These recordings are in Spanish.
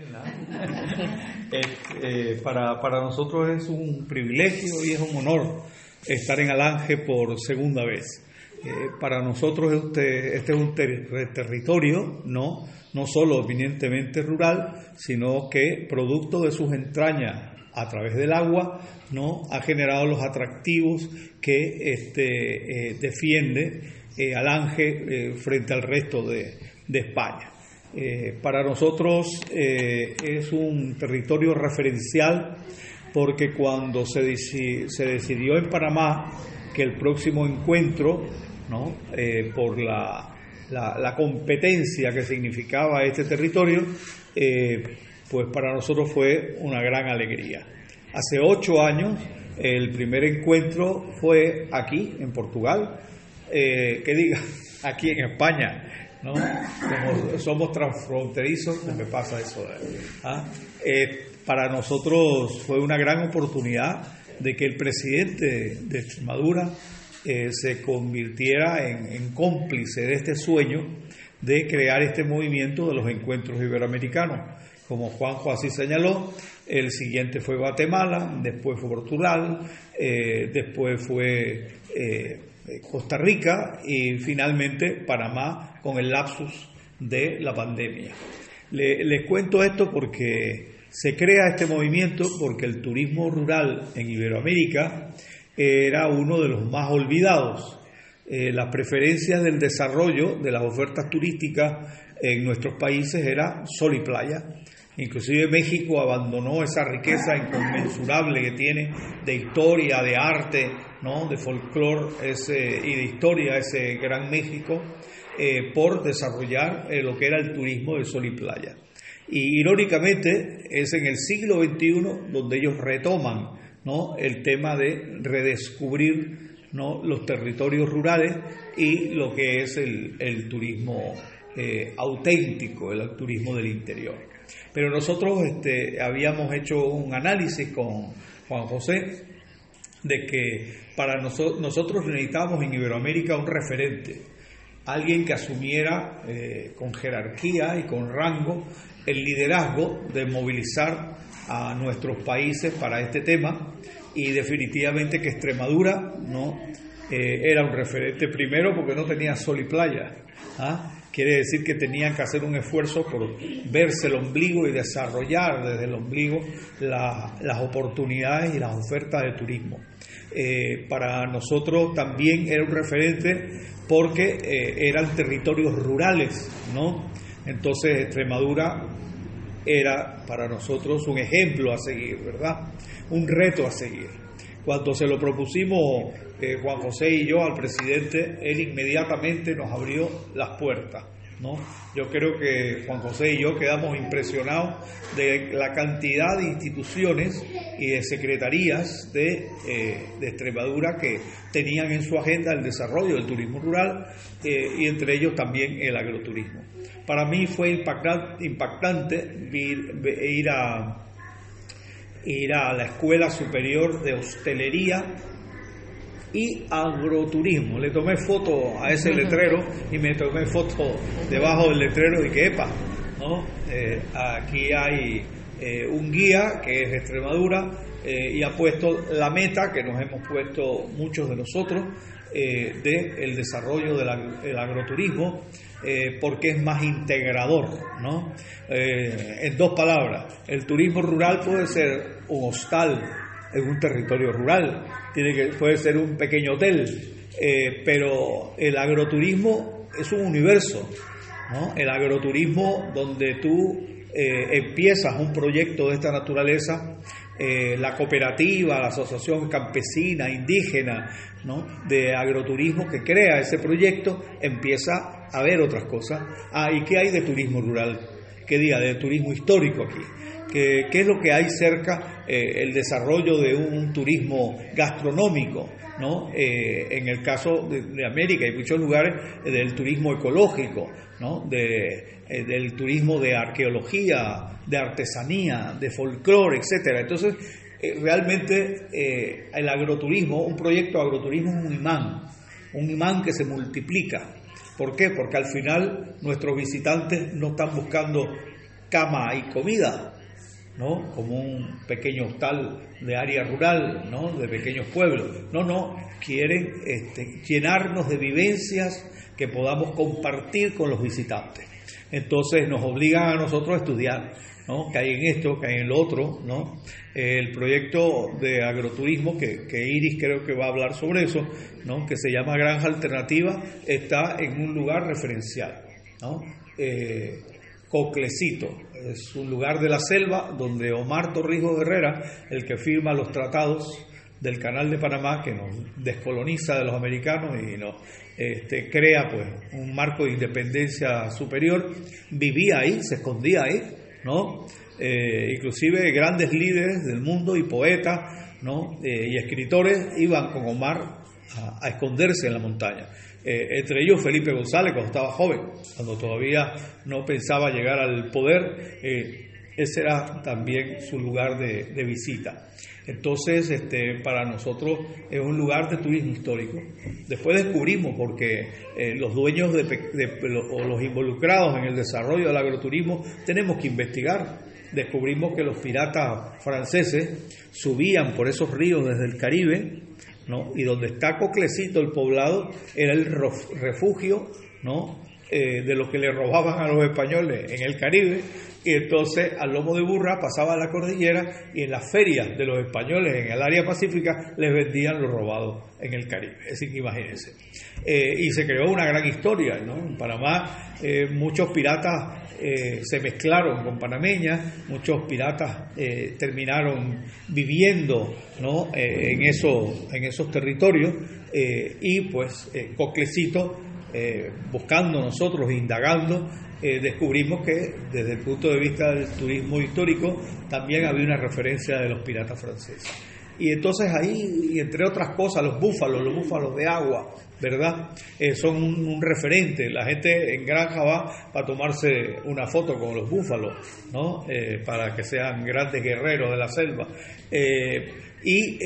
Eh, para, nosotros es un privilegio y es un honor estar en Alange por segunda vez. Eh, para nosotros este, es un territorio no, no solo eminentemente rural, sino que producto de sus entrañas a través del agua no ha generado los atractivos que este, eh, defiende Alange frente al resto de España. Eh, para nosotros eh, es un territorio referencial porque cuando se, se, decidió en Panamá que el próximo encuentro, ¿no? Eh, por la, la, competencia que significaba este territorio, pues para nosotros fue una gran alegría. Hace ocho años el primer encuentro fue aquí, en Portugal, que diga, aquí en España, ¿no? Como somos transfronterizos, me pasa eso. ¿ah? Eh, para nosotros fue una gran oportunidad de que el presidente de Extremadura eh, se convirtiera en, cómplice de este sueño de crear este movimiento de los encuentros iberoamericanos. Como Juanjo así señaló, el siguiente fue Guatemala, después fue Portugal, eh, después fue Costa Rica y finalmente Panamá con el lapsus de la pandemia. les cuento esto porque se crea este movimiento porque el turismo rural en Iberoamérica era uno de los más olvidados. Eh, las preferencias del desarrollo de las ofertas turísticas en nuestros países era sol y playa. Inclusive México abandonó esa riqueza inconmensurable que tiene de historia, de arte, ¿no? de folclore y de historia, ese gran México, eh, por desarrollar eh, lo que era el turismo de sol y playa. Y irónicamente es en el siglo XXI donde ellos retoman ¿no? el tema de redescubrir ¿no? los territorios rurales y lo que es el, turismo eh, auténtico, el turismo del interior. Pero nosotros este, habíamos hecho un análisis con Juan José de que para nosotros necesitábamos en Iberoamérica un referente, alguien que asumiera eh, con jerarquía y con rango el liderazgo de movilizar a nuestros países para este tema y definitivamente que Extremadura no eh, era un referente primero porque no tenía sol y playa. ¿ah? Quiere decir que tenían que hacer un esfuerzo por verse el ombligo y desarrollar desde el ombligo las oportunidades y las ofertas de turismo. Eh, para nosotros también era un referente porque eh, eran territorios rurales, ¿no? Entonces Extremadura era para nosotros un ejemplo a seguir, ¿verdad? Un reto a seguir. Cuando se lo propusimos eh, Juan José y yo al presidente, él inmediatamente nos abrió las puertas. ¿no? Yo creo que Juan José y yo quedamos impresionados de la cantidad de instituciones y de secretarías de, eh, Extremadura que tenían en su agenda el desarrollo del turismo rural eh, y entre ellos también el agroturismo. Para mí fue impactante a, ir a la Escuela Superior de Hostelería y agroturismo. Le tomé foto a ese letrero y me tomé foto debajo del letrero y que, epa, ¿no? Eh, aquí hay eh, un guía que es Extremadura eh, y ha puesto la meta que nos hemos puesto muchos de nosotros del el desarrollo del agroturismo porque es más integrador, ¿no? en dos palabras, el turismo rural puede ser un hostal en un territorio rural, tiene que, puede ser un pequeño hotel, eh, pero el agroturismo es un universo, ¿no? El agroturismo donde tú eh, empiezas un proyecto de esta naturaleza, eh, la cooperativa, la asociación campesina, indígena, ¿no? de agroturismo que crea ese proyecto, empieza a ver otras cosas. Ah, ¿y qué hay de turismo rural? ¿Qué diga de turismo histórico aquí? ¿Qué, es lo que hay cerca? Eh, el desarrollo de un turismo gastronómico, ¿no? Eh, en el caso de, América hay muchos lugares eh, del turismo ecológico, ¿no? De, del turismo de arqueología, de artesanía, de folclore, etcétera. Entonces, realmente el agroturismo, un proyecto agroturismo es un imán, un imán que se multiplica. ¿Por qué? Porque al final nuestros visitantes no están buscando cama y comida, ¿no? Como un pequeño hostal de área rural, ¿no? De pequeños pueblos. No, no, quieren este, llenarnos de vivencias que podamos compartir con los visitantes. Entonces nos obligan a nosotros a estudiar, ¿no? Que hay en esto, que hay en lo otro, ¿no? El proyecto de agroturismo, que, Iris creo que va a hablar sobre eso, ¿no? Que se llama Granja Alternativa, está en un lugar referencial, ¿no? Eh, Coclecito. Es un lugar de la selva donde Omar Torrijos Herrera, el que firma los tratados del Canal de Panamá, que nos descoloniza de los americanos y nos este, crea pues un marco de independencia superior, vivía ahí, se escondía ahí, ¿no? Eh, inclusive grandes líderes del mundo y poetas, ¿no? Eh, y escritores iban con Omar a esconderse en la montaña. Eh, entre ellos Felipe González cuando estaba joven, cuando todavía no pensaba llegar al poder, eh, ese era también su lugar de, visita. Entonces, este, para nosotros es un lugar de turismo histórico. Después descubrimos, porque eh, los dueños de, o los involucrados en el desarrollo del agroturismo tenemos que investigar. Descubrimos que los piratas franceses subían por esos ríos desde el Caribe y donde está Coclecito, el poblado, era el refugio, ¿no? Eh, de lo que le robaban a los españoles en el Caribe, y entonces al lomo de burra pasaba a la cordillera y en las ferias de los españoles en el área pacífica les vendían lo robado en el Caribe. Es decir, imagínense. Eh, y se creó una gran historia, ¿no? En Panamá eh, muchos piratas se mezclaron con panameñas, muchos piratas terminaron viviendo ¿no? en, eso, en esos territorios y pues Coclecito eh, buscando nosotros, indagando, eh, descubrimos que desde el punto de vista del turismo histórico también había una referencia de los piratas franceses. Y entonces ahí, y entre otras cosas, los búfalos, los búfalos de agua, ¿verdad? Eh, son un, referente. La gente en granja va para tomarse una foto con los búfalos, ¿no? para que sean grandes guerreros de la selva. y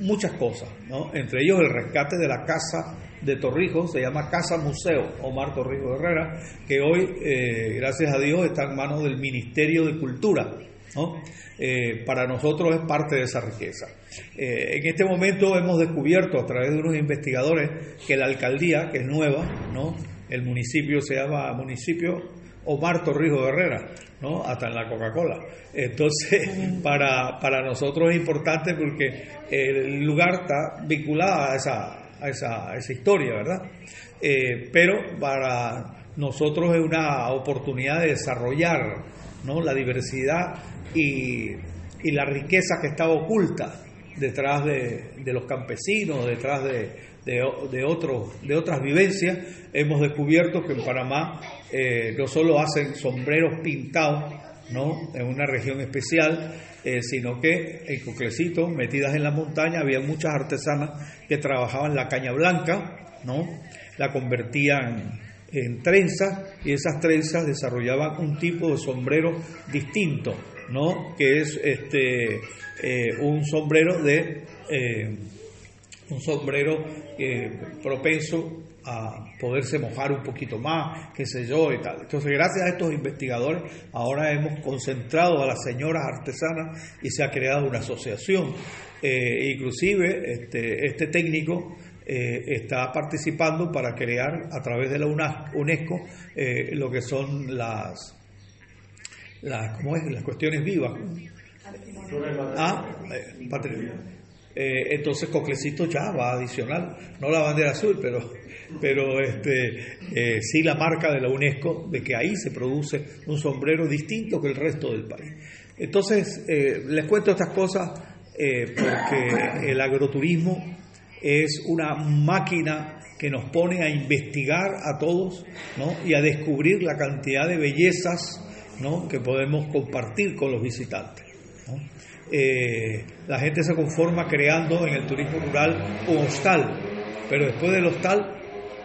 muchas cosas, ¿no? Entre ellos el rescate de la casa de Torrijos, se llama Casa Museo Omar Torrijos Herrera, que hoy, eh, gracias a Dios, está en manos del Ministerio de Cultura. ¿No? Eh, para nosotros es parte de esa riqueza. Eh, en este momento hemos descubierto a través de unos investigadores que la alcaldía, que es nueva, ¿no? el municipio se llama municipio Omar Torrijos Herrera, ¿no? hasta en la Coca-Cola. Entonces, para, para nosotros es importante porque el lugar está vinculado a esa, a esa, esa historia, ¿verdad? Eh, pero para nosotros es una oportunidad de desarrollar ¿no? la diversidad y, y la riqueza que estaba oculta detrás de, los campesinos, detrás de, de, de otras vivencias, hemos descubierto que en Panamá eh, no solo hacen sombreros pintados ¿no? en una región especial, eh, sino que en Coclecito, metidas en la montaña, había muchas artesanas que trabajaban la caña blanca, ¿no? la convertían en trenzas y esas trenzas desarrollaban un tipo de sombrero distinto, ¿no? que es este, eh, un sombrero de eh, un sombrero propenso a poderse mojar un poquito más, qué sé yo y tal. Entonces, gracias a estos investigadores, ahora hemos concentrado a las señoras artesanas y se ha creado una asociación. Eh, inclusive, este, este técnico eh, está participando para crear a través de la UNESCO eh, lo que son las, las, ¿cómo es? las cuestiones vivas. Ah, entonces Coclecito ya va adicional, no la bandera azul, pero pero este, eh, sí la marca de la UNESCO de que ahí se produce un sombrero distinto que el resto del país. Entonces, eh, les cuento estas cosas eh, porque el agroturismo es una máquina que nos pone a investigar a todos ¿no? y a descubrir la cantidad de bellezas ¿no? que podemos compartir con los visitantes. la gente se conforma creando en el turismo rural un hostal, pero después del hostal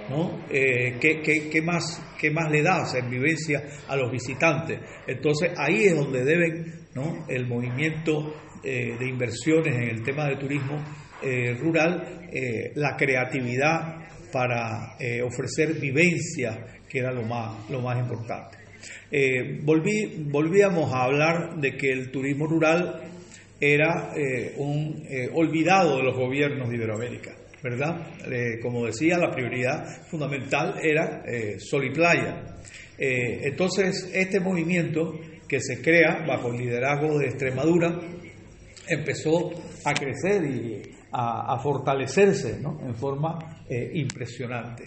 ¿no? Eh, ¿qué, más, ¿Qué más le das en vivencia a los visitantes? Entonces ahí es donde deben ¿no? el movimiento eh, de inversiones en el tema del turismo eh, rural, la creatividad para ofrecer vivencia, que era lo más importante. Eh, volví, volvíamos a hablar de que el turismo rural era eh, un eh, olvidado de los gobiernos de Iberoamérica, ¿verdad? como decía, la prioridad fundamental era sol y playa. entonces, este movimiento que se crea bajo el liderazgo de Extremadura empezó a crecer y a, fortalecerse en forma impresionante.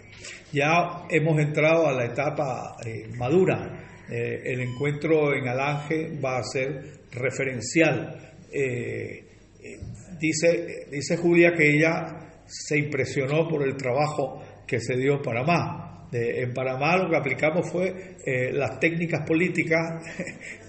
Ya hemos entrado a la etapa madura eh, el encuentro en Alange va a ser referencial. Eh, eh, dice, dice Julia que ella se impresionó por el trabajo que se dio en Panamá. en Panamá lo que aplicamos fue las técnicas políticas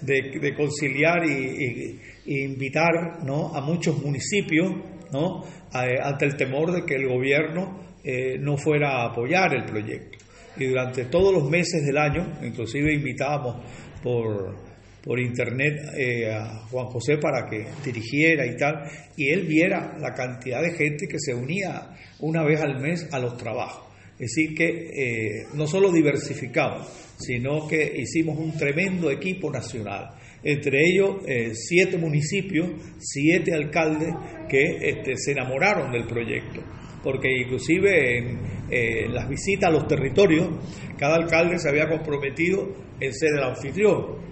de, conciliar y, invitar ¿no? a muchos municipios ¿no? ante el temor de que el gobierno no fuera a apoyar el proyecto y durante todos los meses del año, inclusive invitábamos por, por internet eh, a Juan José para que dirigiera y tal, y él viera la cantidad de gente que se unía una vez al mes a los trabajos. Es decir, que eh, no solo diversificamos, sino que hicimos un tremendo equipo nacional. Entre ellos, eh, siete municipios, siete alcaldes que este, se enamoraron del proyecto porque inclusive en las visitas a los territorios, cada alcalde se había comprometido en ser el anfitrión.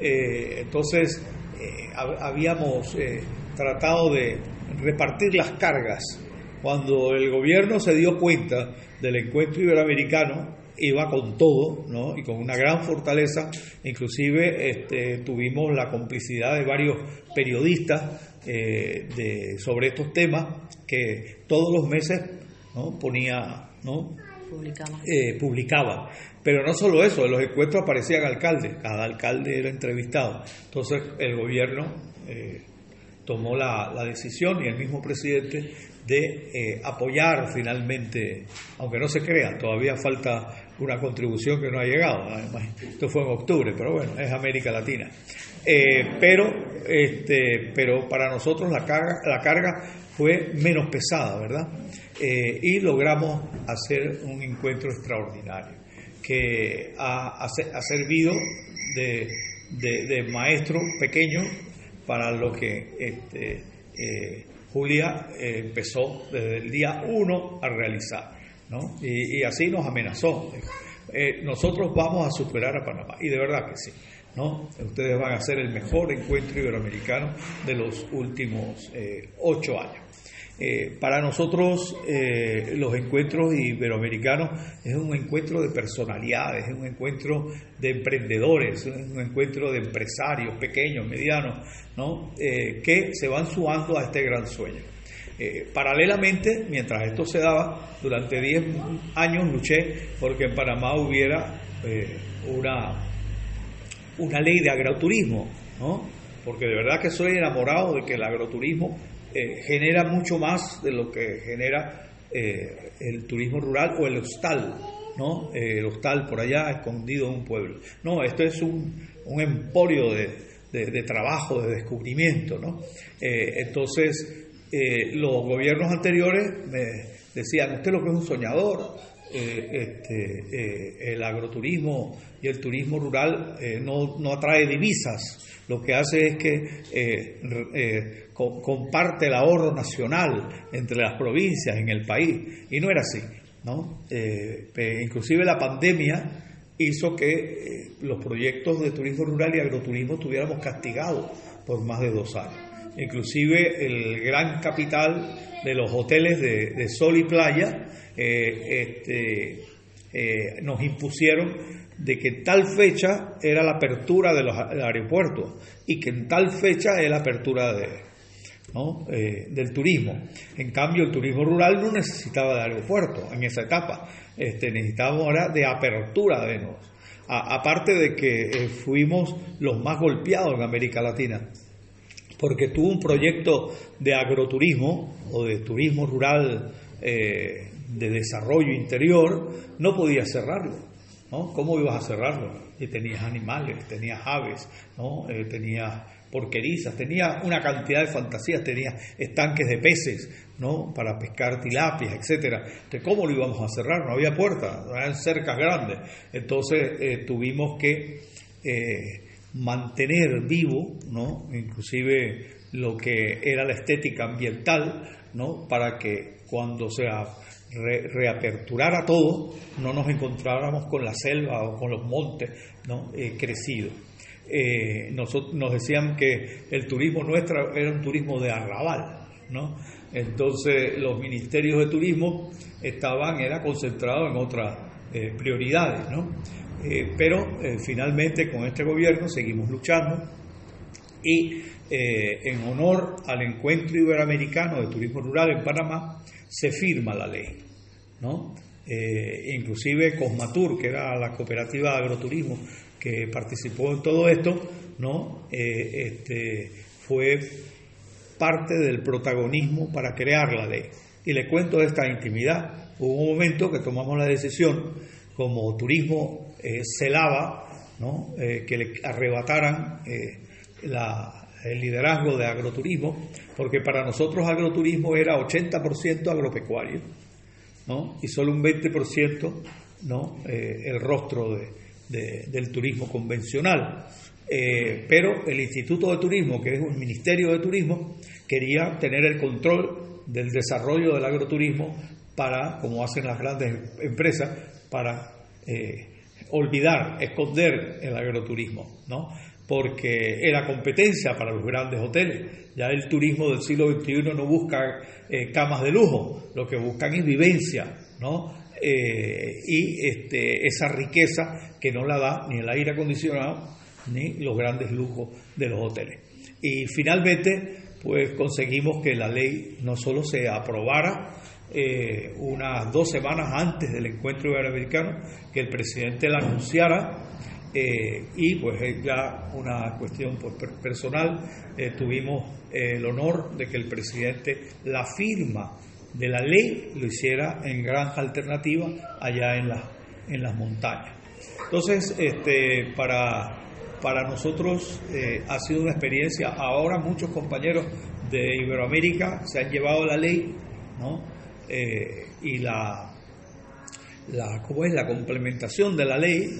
Eh, entonces, eh, habíamos eh, tratado de repartir las cargas. Cuando el gobierno se dio cuenta del encuentro iberoamericano, iba con todo, ¿no? Y con una gran fortaleza, inclusive este, tuvimos la complicidad de varios periodistas eh, de, sobre estos temas que todos los meses ¿no? ponía, ¿no? Eh, publicaban. Pero no solo eso, en los encuentros aparecían alcaldes, cada alcalde era entrevistado. Entonces el gobierno eh, tomó la, la, decisión y el mismo presidente de eh, apoyar finalmente, aunque no se crea, todavía falta una contribución que no ha llegado. Esto fue en octubre, pero bueno, es América Latina. Eh, pero, este, pero para nosotros la carga, la carga fue menos pesada, ¿verdad? Eh, y logramos hacer un encuentro extraordinario que ha, ha, servido de, de, maestro pequeño para lo que este, Julia eh, empezó desde el día uno a realizar, Y, así nos amenazó. Eh, nosotros vamos a superar a Panamá, y de verdad que sí. ¿no? Ustedes van a ser el mejor encuentro iberoamericano de los últimos eh, ocho años. Eh, para nosotros los encuentros iberoamericanos es un encuentro de personalidades, es un encuentro de emprendedores, es un encuentro de empresarios pequeños, medianos, ¿no? Que se van sumando a este gran sueño. Paralelamente, mientras esto se daba, durante 10 años luché porque en Panamá hubiera una, una ley de agroturismo, ¿no? porque de verdad que soy enamorado de que el agroturismo eh, genera mucho más de lo que genera eh, el turismo rural o el hostal, ¿no? Eh, el hostal por allá escondido en un pueblo. No, esto es un, un emporio de, trabajo, de descubrimiento, ¿no? entonces, los gobiernos anteriores me decían, usted lo que es un soñador, este, el agroturismo y el turismo rural no, no atrae divisas, lo que hace es que eh, eh, comparte el ahorro nacional entre las provincias en el país. Y no era así. ¿no? Eh, inclusive la pandemia hizo que los proyectos de turismo rural y agroturismo estuviéramos castigados por más de dos años. Inclusive el gran capital de los hoteles de, sol y playa este, nos impusieron de que tal fecha era la apertura de los aeropuertos y que en tal fecha es la apertura eh, del turismo. En cambio, el turismo rural no necesitaba de aeropuerto en esa etapa, este, necesitábamos ahora de apertura de nuevo. aparte de que eh, fuimos los más golpeados en América Latina, porque tuvo un proyecto de agroturismo o de turismo rural eh, de desarrollo interior, no podía cerrarlo ¿no? ¿Cómo ibas a cerrarlo? Y tenías animales, tenías aves, ¿no? Eh, tenías porquerizas, tenías una cantidad de fantasías, tenías estanques de peces, ¿no? Para pescar tilapias, etcétera. Entonces, ¿cómo lo íbamos a cerrar? No había puertas, eran cercas grandes. Entonces, eh, tuvimos que mantener vivo, ¿no? Inclusive lo que era la estética ambiental, ¿no? Para que cuando se reaperturara todo, no nos encontráramos con la selva o con los montes ¿no? Eh, crecidos. Eh, nos, decían que el turismo nuestro era un turismo de arrabal, ¿no? Entonces los ministerios de turismo estaban, era concentrados en otras eh, prioridades, ¿no? Pero finalmente con este gobierno seguimos luchando y en honor al encuentro iberoamericano de turismo rural en Panamá se firma la ley. ¿no? Eh, inclusive Cosmatur, que era la cooperativa de agroturismo que participó en todo esto, ¿no? Eh, este, fue parte del protagonismo para crear la ley. Y le cuento esta intimidad. Hubo un momento que tomamos la decisión, como turismo eh, celaba, ¿no? que le arrebataran el liderazgo de agroturismo, porque para nosotros agroturismo era 80% agropecuario y solo un 20% ¿no? Eh, el rostro de, del turismo convencional. Eh, pero el Instituto de Turismo, que es un ministerio de turismo, quería tener el control del desarrollo del agroturismo para, como hacen las grandes empresas, para eh, olvidar, esconder el agroturismo, ¿no? porque era competencia para los grandes hoteles. Ya el turismo del siglo XXI no busca eh, camas de lujo, lo que buscan es vivencia, ¿no? Eh, y este, esa riqueza que no la da ni el aire acondicionado ni los grandes lujos de los hoteles. Y finalmente, pues conseguimos que la ley no solo se aprobara eh, unas dos semanas antes del encuentro iberoamericano, que el presidente la anunciara, eh, y pues ya una cuestión personal, eh, tuvimos eh, el honor de que el presidente la firma de la ley lo hiciera en granja alternativa allá en, la, en las montañas. Entonces, este, para, para nosotros ha sido una experiencia. Ahora muchos compañeros de Iberoamérica se han llevado la ley ¿no? Y la la, ¿cómo es? la complementación de la ley,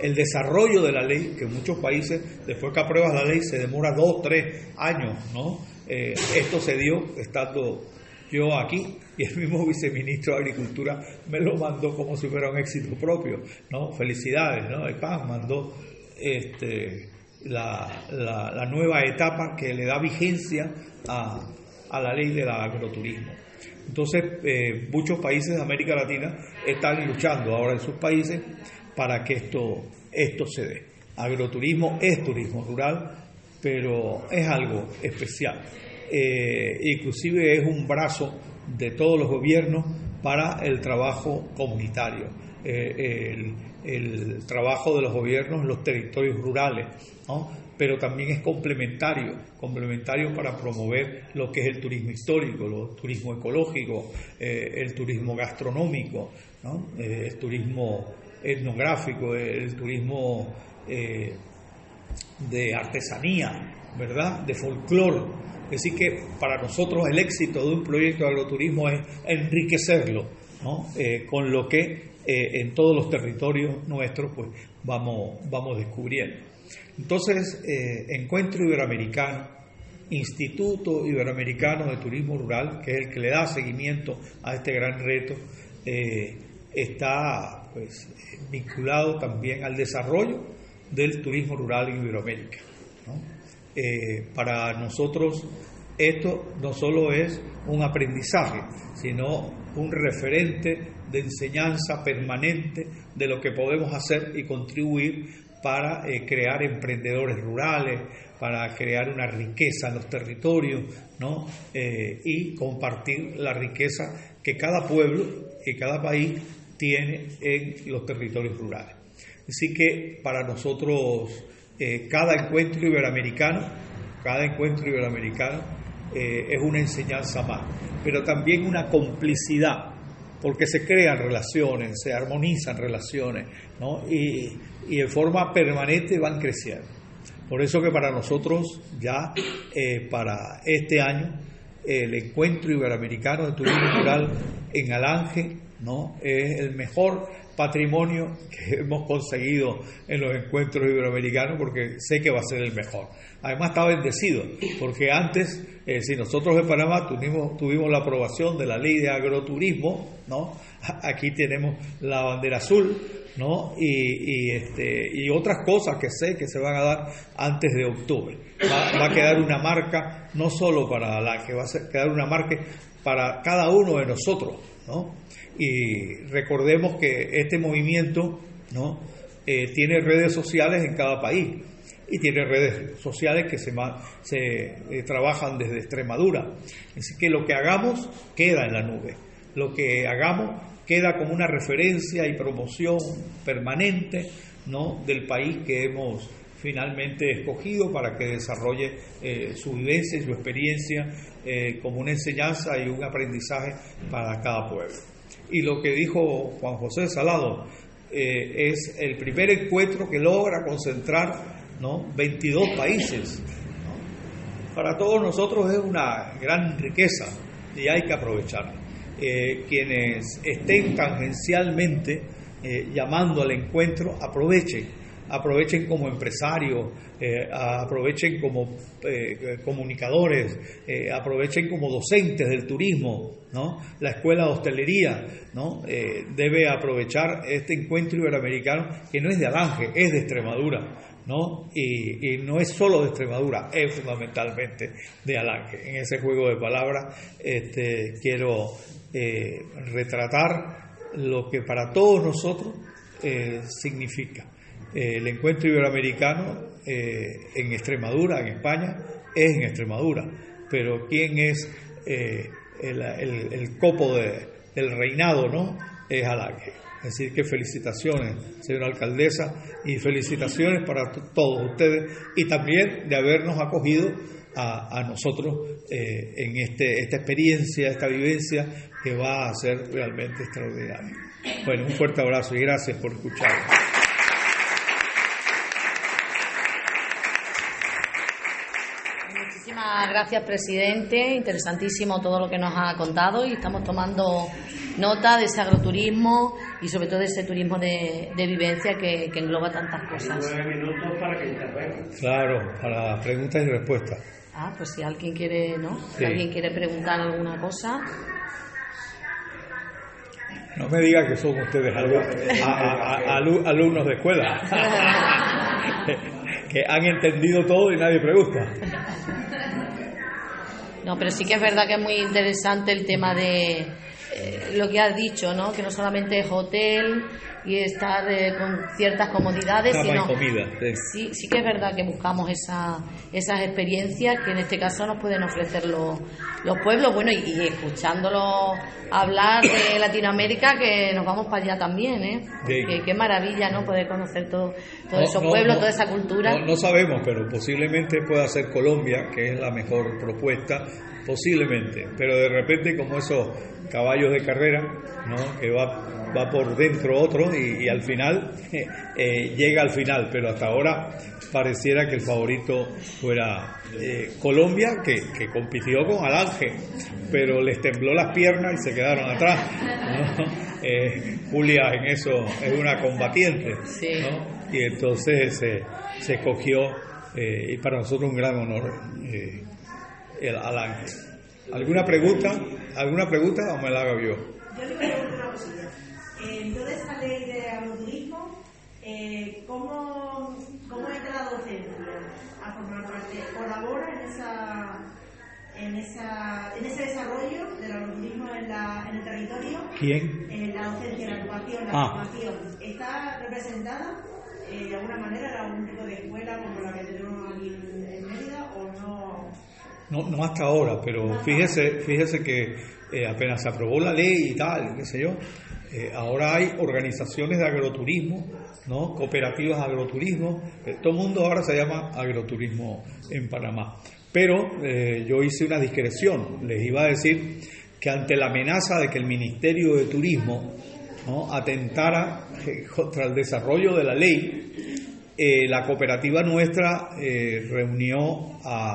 el desarrollo de la ley, que en muchos países, después que apruebas la ley, se demora dos, tres años, ¿no? Eh, esto se dio estando yo aquí y el mismo viceministro de Agricultura me lo mandó como si fuera un éxito propio, ¿no? Felicidades, ¿no? El PAN mandó este, la, la, nueva etapa que le da vigencia a, a la ley del agroturismo. Entonces, eh, muchos países de América Latina están luchando ahora en sus países para que esto, esto se dé. Agroturismo es turismo rural, pero es algo especial. Eh, inclusive es un brazo de todos los gobiernos para el trabajo comunitario, eh, el, el, trabajo de los gobiernos en los territorios rurales, ¿no? Pero también es complementario, complementario para promover lo que es el turismo histórico, el turismo ecológico, eh, el turismo gastronómico, eh, el turismo etnográfico, el turismo eh, de artesanía, ¿verdad? De folclore. Es decir, que para nosotros el éxito de un proyecto de agroturismo es enriquecerlo con lo que en todos los territorios nuestros pues, vamos, vamos descubriendo. Entonces, eh, Encuentro Iberoamericano, Instituto Iberoamericano de Turismo Rural, que es el que le da seguimiento a este gran reto, eh, está pues, vinculado también al desarrollo del turismo rural en Iberoamérica. Eh, para nosotros esto no solo es un aprendizaje, sino un referente de enseñanza permanente de lo que podemos hacer y contribuir para eh, crear emprendedores rurales, para crear una riqueza en los territorios, ¿no? Eh, y compartir la riqueza que cada pueblo y cada país tiene en los territorios rurales. Así que para nosotros eh, cada encuentro iberoamericano, cada encuentro iberoamericano es una enseñanza más, pero también una complicidad porque se crean relaciones, se armonizan relaciones, ¿no? y, y de forma permanente van creciendo. Por eso que para nosotros ya eh, para este año el encuentro iberoamericano de turismo rural en Alange ¿no? es el mejor patrimonio que hemos conseguido en los encuentros iberoamericanos porque sé que va a ser el mejor. Además está bendecido, porque antes, eh, si nosotros en Panamá tuvimos, la aprobación de la ley de agroturismo, ¿no? aquí tenemos la bandera azul, ¿no? Y, este, y otras cosas que sé que se van a dar antes de octubre. Va, a quedar una marca no solo para la que va a quedar una marca para cada uno de nosotros, ¿no? Y recordemos que este movimiento, ¿no? Eh, tiene redes sociales en cada país y tiene redes sociales que se, se eh, trabajan desde Extremadura. Así que lo que hagamos queda en la nube. Lo que hagamos queda como una referencia y promoción permanente ¿no? del país que hemos finalmente escogido para que desarrolle eh, su vivencia y su experiencia como una enseñanza y un aprendizaje para cada pueblo. Y lo que dijo Juan José Salado eh, es el primer encuentro que logra concentrar ¿no? 22 países. Para todos nosotros es una gran riqueza y hay que aprovecharla. Eh, quienes estén tangencialmente eh, llamando al encuentro, aprovechen, aprovechen como empresarios, eh, aprovechen como comunicadores, aprovechen como docentes del turismo, ¿no? La escuela de hostelería, ¿no? debe aprovechar este encuentro iberoamericano que no es de Alange, es de Extremadura. ¿no? Y, no es solo de Extremadura, es fundamentalmente de Alange. En ese juego de palabras este, quiero eh, retratar lo que para todos nosotros eh, significa. Eh, el encuentro iberoamericano en Extremadura, en España, es en Extremadura, pero ¿quién es el, copo del reinado? ¿no? Es. Es decir, que felicitaciones, señora alcaldesa, y felicitaciones para todos ustedes y también de habernos acogido a, nosotros en este, esta experiencia, esta vivencia que va a ser realmente extraordinario. Bueno, un fuerte abrazo y gracias por escuchar. Gracias, presidente. Interesantísimo todo lo que nos ha contado y estamos tomando nota de ese agroturismo y sobre todo de ese turismo de, vivencia que, engloba tantas cosas. Claro, para preguntas y respuestas. Ah, pues si alguien quiere, ¿no? Si alguien quiere preguntar alguna cosa. No me diga que son ustedes alumnos de escuela, que han entendido todo y nadie pregunta. No, pero sí que es verdad que es muy interesante el tema de eh, lo que has dicho, ¿no? Que no solamente es hotel, y estar eh, con ciertas comodidades. Sino, comida, sí. sí. que es verdad que buscamos esa, esas experiencias que en este caso nos pueden ofrecer los, los pueblos. Bueno, y, y escuchándolo hablar de Latinoamérica, que nos vamos para allá también, ¿eh? qué maravilla, ¿no? Poder conocer todo, todos esos pueblos, toda esa cultura. No, sabemos, pero posiblemente pueda ser Colombia, que es la mejor propuesta, posiblemente. Pero de repente, como esos caballos de carrera, ¿no? Que va va por dentro otro y, al final eh, llega al final, pero hasta ahora pareciera que el favorito fuera eh, Colombia, que, compitió con Alange, pero les tembló las piernas y se quedaron atrás. Eh, Julia en eso es una combatiente, y entonces se escogió, y para nosotros un gran honor, el Alange. ¿Alguna pregunta? ¿Alguna pregunta o me la hago yo? en toda esta ley de agroturismo, eh, ¿cómo, ¿cómo entra la docencia a formar parte? ¿Colabora en, esa, en, esa, en ese desarrollo del agroturismo en, la, en el territorio? ¿Quién? En la docencia, la educación, la ah. ¿Está representada eh, de alguna manera en algún tipo de escuela como la que tenemos aquí en, Mérida o no? No, no hasta ahora, pero fíjese, fíjese que eh, apenas se aprobó la ley y tal, qué sé yo, eh, ahora hay organizaciones de agroturismo, cooperativas de agroturismo, todo el mundo ahora se llama agroturismo en Panamá. Pero eh, yo hice una discreción, les iba a decir que ante la amenaza de que el Ministerio de Turismo atentara eh, contra el desarrollo de la ley, la cooperativa nuestra reunió a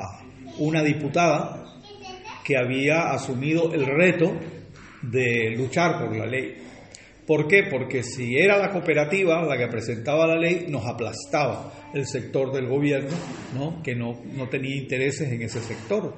una diputada que había asumido el reto de luchar por la ley. ¿Por qué? Porque si era la cooperativa la que presentaba la ley, nos aplastaba el sector del gobierno, ¿no? que no, no tenía intereses en ese sector.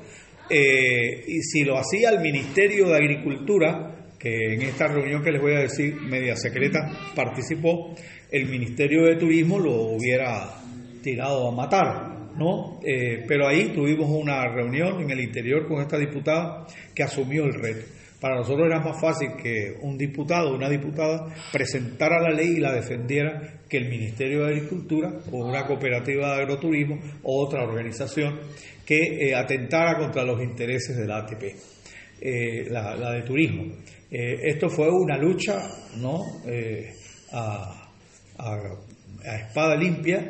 Eh, y si lo hacía el Ministerio de Agricultura, que en esta reunión que les voy a decir, media secreta, participó, el Ministerio de Turismo lo hubiera tirado a matar, ¿no? Eh, pero ahí tuvimos una reunión en el interior con esta diputada que asumió el reto. Para nosotros era más fácil que un diputado o una diputada presentara la ley y la defendiera que el Ministerio de Agricultura o una cooperativa de agroturismo o otra organización que eh, atentara contra los intereses de la ATP, eh, la, de turismo. Eh, esto fue una lucha ¿no? A, a, espada limpia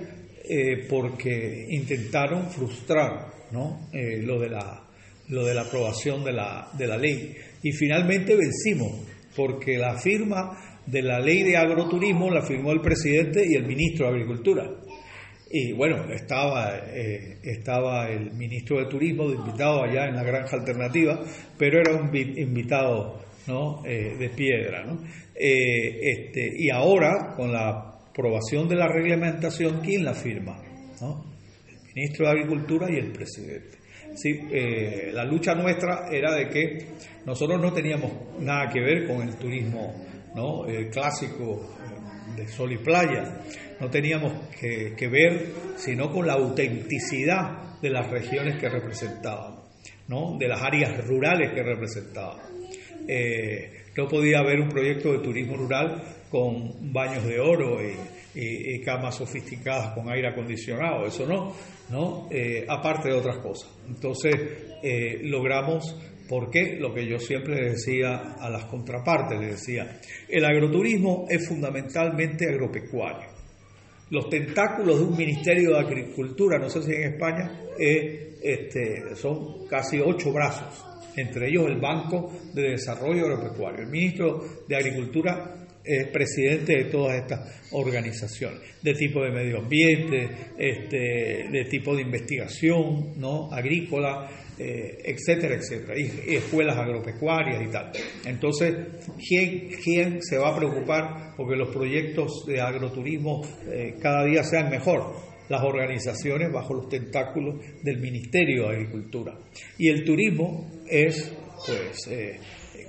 porque intentaron frustrar ¿no? lo de la lo de la aprobación de la, de la ley. Y finalmente vencimos, porque la firma de la ley de agroturismo la firmó el presidente y el ministro de Agricultura. Y bueno, estaba, eh, estaba el ministro de Turismo de invitado allá en la granja alternativa, pero era un invitado ¿no? Eh, de piedra. ¿no? Eh, este, y ahora, con la aprobación de la reglamentación, ¿quién la firma? ¿no? El ministro de Agricultura y el presidente. Eh, la lucha nuestra era de que nosotros no teníamos nada que ver con el turismo ¿no? clásico eh, de sol y playa, no teníamos que, ver sino con la autenticidad de las regiones que representaban, ¿no? de las áreas rurales que representaban. Eh, no podía haber un proyecto de turismo rural con baños de oro y, camas sofisticadas con aire acondicionado, eso no, ¿no? Eh, aparte de otras cosas. Entonces, eh, logramos, ¿por qué? Lo que yo siempre le decía a las contrapartes, le decía, el agroturismo es fundamentalmente agropecuario. Los tentáculos de un Ministerio de Agricultura, no sé si en España, este, son casi ocho brazos, entre ellos el Banco de Desarrollo Agropecuario. El ministro de Agricultura es presidente de todas estas organizaciones, de tipo de medio ambiente, este, de tipo de investigación ¿no? agrícola, eh, etcétera, etcétera, y, escuelas agropecuarias y tal. Entonces, ¿quién, ¿quién se va a preocupar porque los proyectos de agroturismo eh, cada día sean mejor? Las organizaciones bajo los tentáculos del Ministerio de Agricultura. Y el turismo es, pues, eh,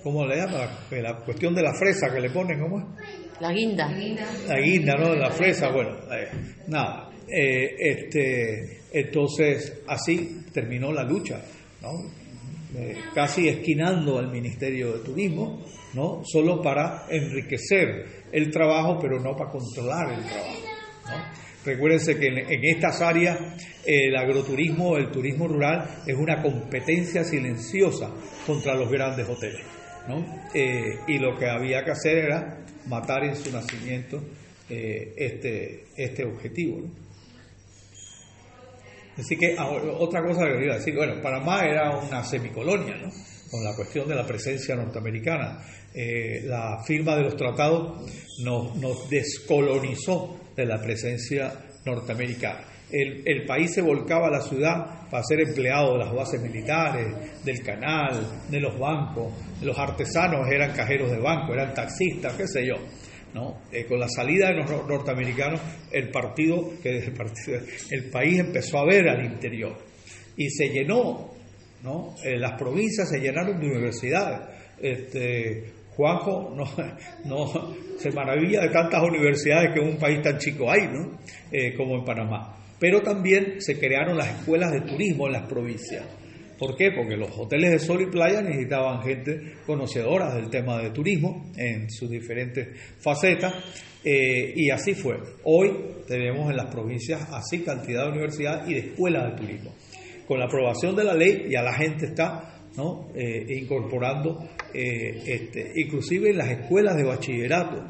¿cómo le llama? La cuestión de la fresa que le ponen, ¿cómo es? La guinda. La guinda, ¿no? La fresa, bueno, eh, nada. Eh, este, entonces, así terminó la lucha, ¿no? Eh, casi esquinando al Ministerio de Turismo, ¿no? Solo para enriquecer el trabajo, pero no para controlar el trabajo, ¿no? Recuérdense que en, estas áreas el agroturismo, el turismo rural es una competencia silenciosa contra los grandes hoteles. Eh, y lo que había que hacer era matar en su nacimiento eh, este, este objetivo. Así que ah, otra cosa que quería decir, bueno, Panamá era una semicolonia, ¿no? Con la cuestión de la presencia norteamericana. Eh, la firma de los tratados nos descolonizó de la presencia norteamericana el, país se volcaba a la ciudad para ser empleado de las bases militares, del canal, de los bancos. Los artesanos eran cajeros de banco, eran taxistas, qué sé yo. ¿no? Eh, con la salida de los norteamericanos, el partido, que el, el país empezó a ver al interior y se llenó, ¿no? Eh, las provincias se llenaron de universidades. Este, Juanjo no, no, se maravilla de tantas universidades que en un país tan chico hay, ¿no? Eh, como en Panamá. Pero también se crearon las escuelas de turismo en las provincias. ¿Por qué? Porque los hoteles de sol y playa necesitaban gente conocedora del tema de turismo en sus diferentes facetas eh, y así fue. Hoy tenemos en las provincias así cantidad de universidades y de escuelas de turismo. Con la aprobación de la ley ya la gente está Eh, incorporando, eh, este, inclusive en las escuelas de bachillerato,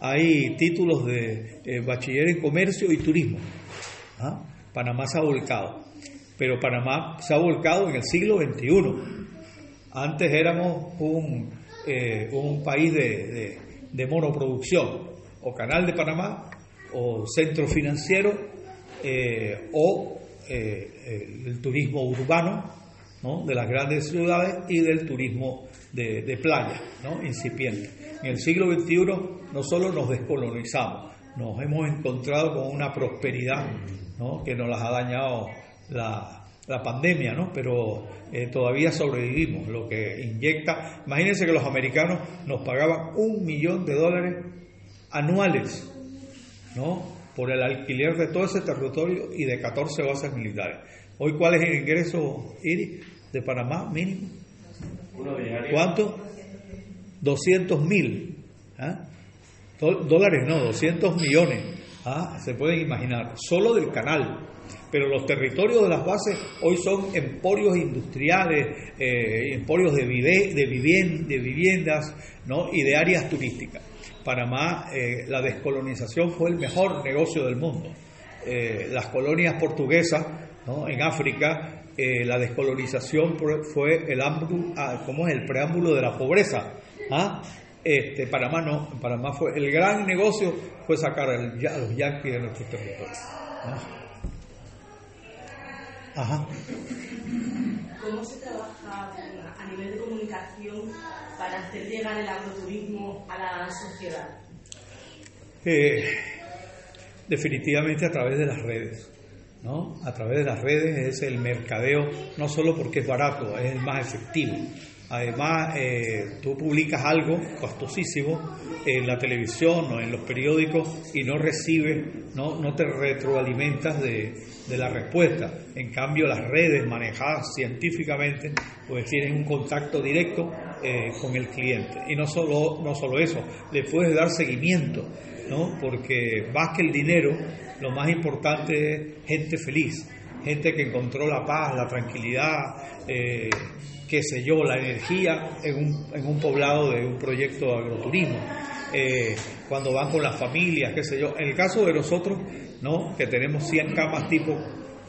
hay títulos de bachiller en comercio y turismo. ¿Ah? Panamá se ha volcado, pero Panamá se ha volcado en el siglo XXI. Antes éramos un, eh, un país de, de, monoproducción, o Canal de Panamá, o centro financiero, eh, o eh, el turismo urbano de las grandes ciudades y del turismo de, playa, incipiente. En el siglo XXI no solo nos descolonizamos, nos hemos encontrado con una prosperidad que nos las ha dañado la, pandemia, ¿no? Pero eh, todavía sobrevivimos, lo que inyecta, imagínense que los americanos nos pagaban un millón de dólares anuales. Por el alquiler de todo ese territorio y de 14 bases militares. Hoy, ¿cuál es el ingreso, Iri, de Panamá mínimo? ¿Cuánto? 200 mil. ¿ah? Dólares, no, 200 millones. ¿ah? Se pueden imaginar, solo del canal pero los territorios de las bases hoy son emporios industriales, eh, emporios de, de, viviendas ¿no? y de áreas turísticas. Panamá, eh, la descolonización fue el mejor negocio del mundo. Eh, las colonias portuguesas ¿no? en África, la descolonización fue el, ah, ¿cómo es? el preámbulo de la pobreza. ¿ah? Este, Panamá no, Panamá fue el gran negocio fue sacar a los yanquis de nuestros territorios. Ajá. ¿Cómo se trabaja a nivel de comunicación para hacer llegar el agroturismo a la sociedad? Eh, definitivamente a través de las redes. ¿No? A través de las redes es el mercadeo, no solo porque es barato, es el más efectivo. Además, eh, tú publicas algo costosísimo en la televisión o en los periódicos y no recibes, no, no te retroalimentas de, de la respuesta. En cambio, las redes manejadas científicamente, pues tienen un contacto directo eh, con el cliente. Y no solo, no solo eso, le puedes dar seguimiento, ¿no? Porque más que el dinero, lo más importante es gente feliz, gente que encontró la paz, la tranquilidad, eh, qué sé yo, la energía en un, en un poblado de un proyecto de agroturismo. Eh, cuando van con las familias, qué sé yo. En el caso de nosotros, ¿no? que tenemos 100 camas tipo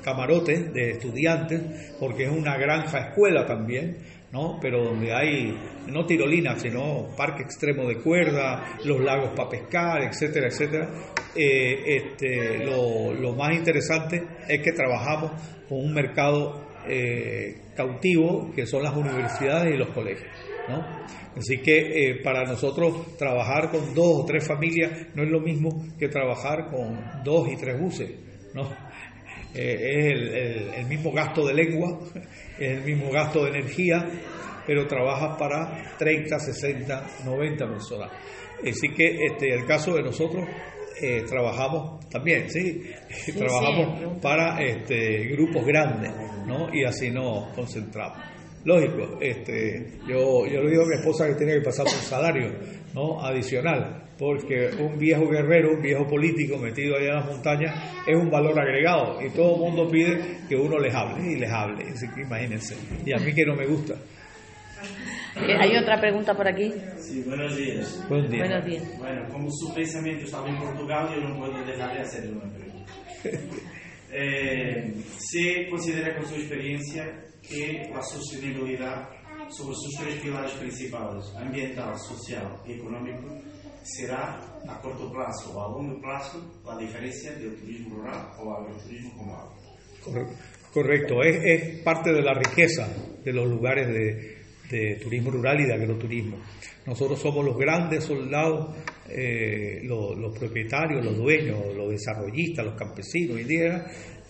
camarotes de estudiantes, porque es una granja escuela también, ¿no? pero donde hay no tirolinas, sino parque extremo de cuerda, los lagos para pescar, etcétera, etcétera. Eh, este, lo, más interesante es que trabajamos con un mercado eh, cautivo, que son las universidades y los colegios. ¿no? Así que eh, para nosotros trabajar con dos o tres familias no es lo mismo que trabajar con dos y tres buses, ¿no? Es el, mismo gasto de lengua, es el mismo gasto de energía, pero trabajas para 30, 60, 90 personas. Así que este, el caso de nosotros eh, trabajamos también, ¿sí? trabajamos para este, grupos grandes, ¿no? Y así nos concentramos. Lógico, este, yo, yo le digo a mi esposa que tiene que pasar por salario ¿no? adicional, porque un viejo guerrero, un viejo político metido allá en las montañas es un valor agregado y todo el mundo pide que uno les hable y les hable, así que imagínense, y a mí que no me gusta. Eh, ¿Hay otra pregunta por aquí? Sí, buenos días. Buenos días. Buenos días. Bueno, como su pensamiento estaba en Portugal, yo no puedo dejar de hacerle una pregunta. Eh, ¿Se considera con su experiencia que la sostenibilidad sobre sus tres pilares principales, ambiental, social y económico, será a corto plazo o a largo plazo la diferencia del turismo rural o agroturismo como algo. Correcto, es, es, parte de la riqueza de los lugares de, de, turismo rural y de agroturismo. Nosotros somos los grandes soldados, eh, los, propietarios, los dueños, los desarrollistas, los campesinos, indígenas,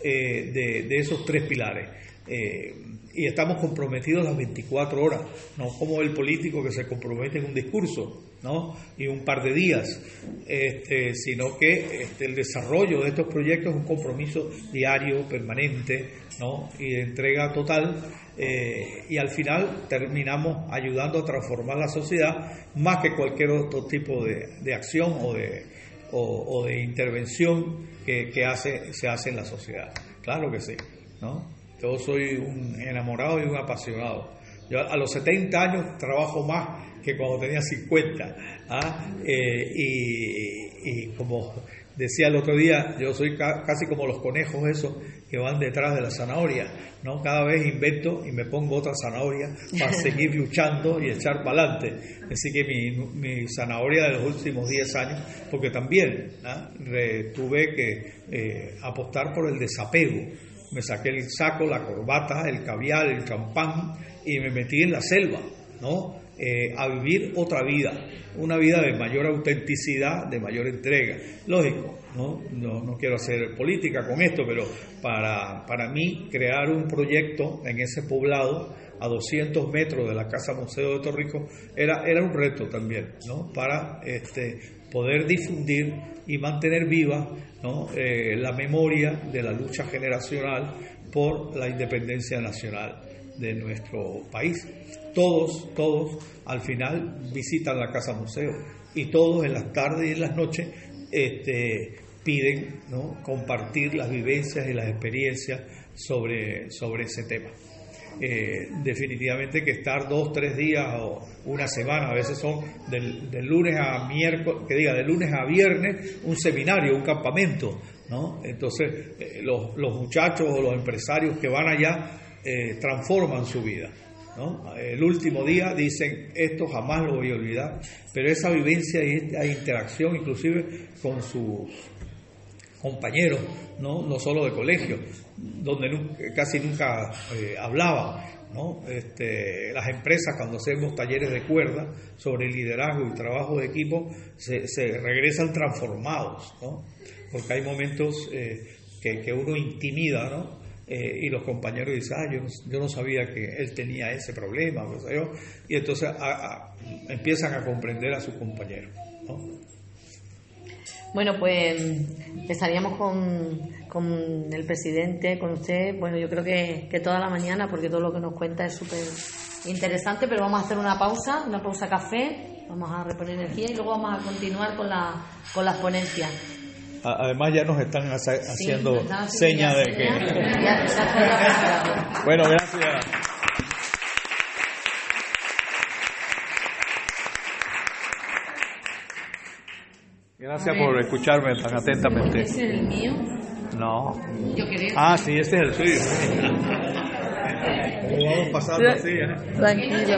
eh, de, esos tres pilares. Eh, y estamos comprometidos las 24 horas, no como el político que se compromete en un discurso ¿no? y un par de días, este, sino que este, el desarrollo de estos proyectos es un compromiso diario, permanente ¿no? y de entrega total. Eh, y al final terminamos ayudando a transformar la sociedad más que cualquier otro tipo de, de acción o de, o, de intervención que, que hace, se hace en la sociedad. Claro que sí. ¿no? Yo soy un enamorado y un apasionado. Yo a los 70 años trabajo más que cuando tenía 50. ¿ah? Eh, y, como decía el otro día, yo soy casi como los conejos esos que van detrás de la zanahoria, ¿no? Cada vez invento y me pongo otra zanahoria para seguir luchando y echar para adelante. Así que mi, mi, zanahoria de los últimos 10 años, porque también tuve que eh, apostar por el desapego. Me saqué el saco, la corbata, el caviar, el champán y me metí en la selva, ¿no? Eh, a vivir otra vida, una vida de mayor autenticidad, de mayor entrega. Lógico, ¿no? No, quiero hacer política con esto, pero para, para mí crear un proyecto en ese poblado a 200 metros de la Casa Museo de Torrico era, era un reto también, ¿no? Para este, poder difundir y mantener viva ¿no? Eh, la memoria de la lucha generacional por la independencia nacional de nuestro país. Todos, todos al final visitan la casa museo y todos en las tardes y en las noches este, piden ¿no? compartir las vivencias y las experiencias sobre, sobre ese tema. Eh, definitivamente que estar dos, tres días o una semana, a veces son del, lunes a miércoles, que diga, de lunes a viernes, un seminario, un campamento, ¿no? Entonces, eh, los, los muchachos o los empresarios que van allá eh, transforman su vida. ¿no? El último día dicen, esto jamás lo voy a olvidar, pero esa vivencia y esta interacción inclusive con sus compañeros, no, no solo de colegio, donde casi nunca eh, hablaban. ¿no? Este, las empresas cuando hacemos talleres de cuerda sobre liderazgo y trabajo de equipo se, regresan transformados, ¿no? porque hay momentos eh, que, que, uno intimida, ¿no? Eh, y los compañeros dicen, ah, yo, no sabía que él tenía ese problema, y entonces empiezan a comprender a sus compañeros. Bueno, pues empezaríamos con, con, el presidente, con usted, bueno, yo creo que, que toda la mañana, porque todo lo que nos cuenta es súper interesante, pero vamos a hacer una pausa, una pausa café, vamos a reponer energía y luego vamos a continuar con, la, con las ponencias. Además ya nos están haciendo señas de que... bueno, gracias. Gracias por escucharme tan atentamente. ¿Ese es el mío? No. Yo quería. Ah, sí, este es el suyo. Lo vamos pasando así, ¿eh? Tranquilo.